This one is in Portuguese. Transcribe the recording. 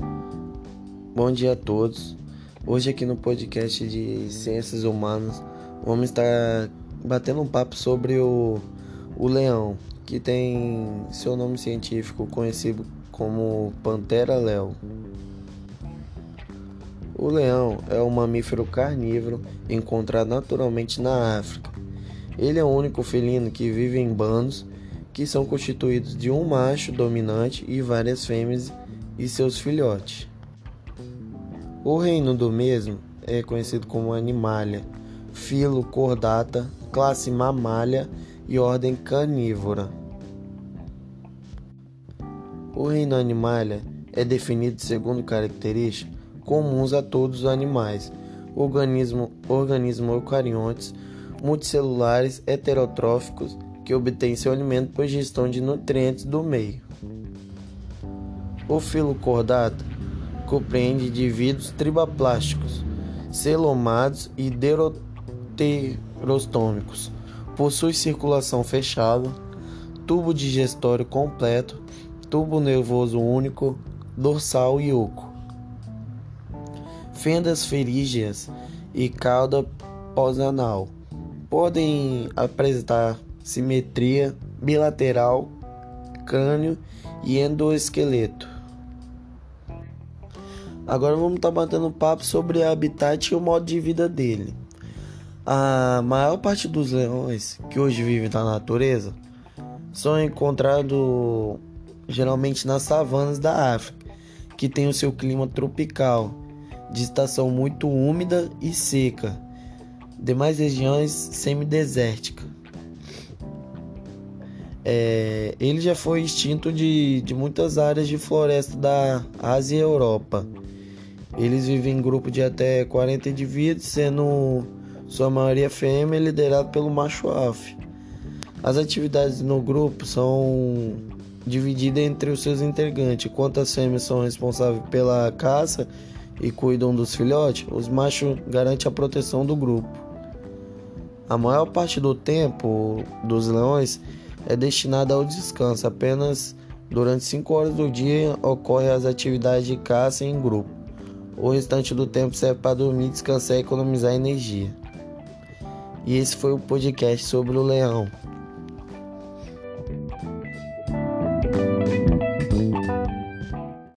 Bom dia a todos. Hoje aqui no podcast de Ciências Humanas vamos estar batendo um papo sobre o, o leão, que tem seu nome científico conhecido como Pantera leo. O leão é um mamífero carnívoro encontrado naturalmente na África. Ele é o único felino que vive em bandos que são constituídos de um macho dominante e várias fêmeas e seus filhotes. O reino do mesmo é conhecido como Animalia, filo Chordata, classe Mammalia e ordem Carnívora. O reino Animalia é definido segundo características comuns a todos os animais, organismo, organismos eucariontes, multicelulares, heterotróficos que obtém seu alimento por gestão de nutrientes do meio. O filo cordata compreende indivíduos tribaplásticos, celomados e deuterostômicos. Possui circulação fechada, tubo digestório completo, tubo nervoso único, dorsal e oco. Fendas ferígeas e cauda pós-anal podem apresentar simetria bilateral, crânio e endoesqueleto. Agora vamos estar tá batendo papo sobre o habitat e o modo de vida dele. A maior parte dos leões que hoje vivem na natureza são encontrados geralmente nas savanas da África, que tem o seu clima tropical, de estação muito úmida e seca, demais regiões semidesérticas. É, ele já foi extinto de, de muitas áreas de floresta da Ásia e Europa. Eles vivem em grupo de até 40 indivíduos, sendo sua maioria fêmea liderado pelo macho alfa. As atividades no grupo são divididas entre os seus integrantes. Enquanto as fêmeas são responsáveis pela caça e cuidam dos filhotes, os machos garantem a proteção do grupo. A maior parte do tempo dos leões é destinada ao descanso. Apenas durante 5 horas do dia ocorrem as atividades de caça em grupo. O restante do tempo serve para dormir, descansar e economizar energia. E esse foi o podcast sobre o leão.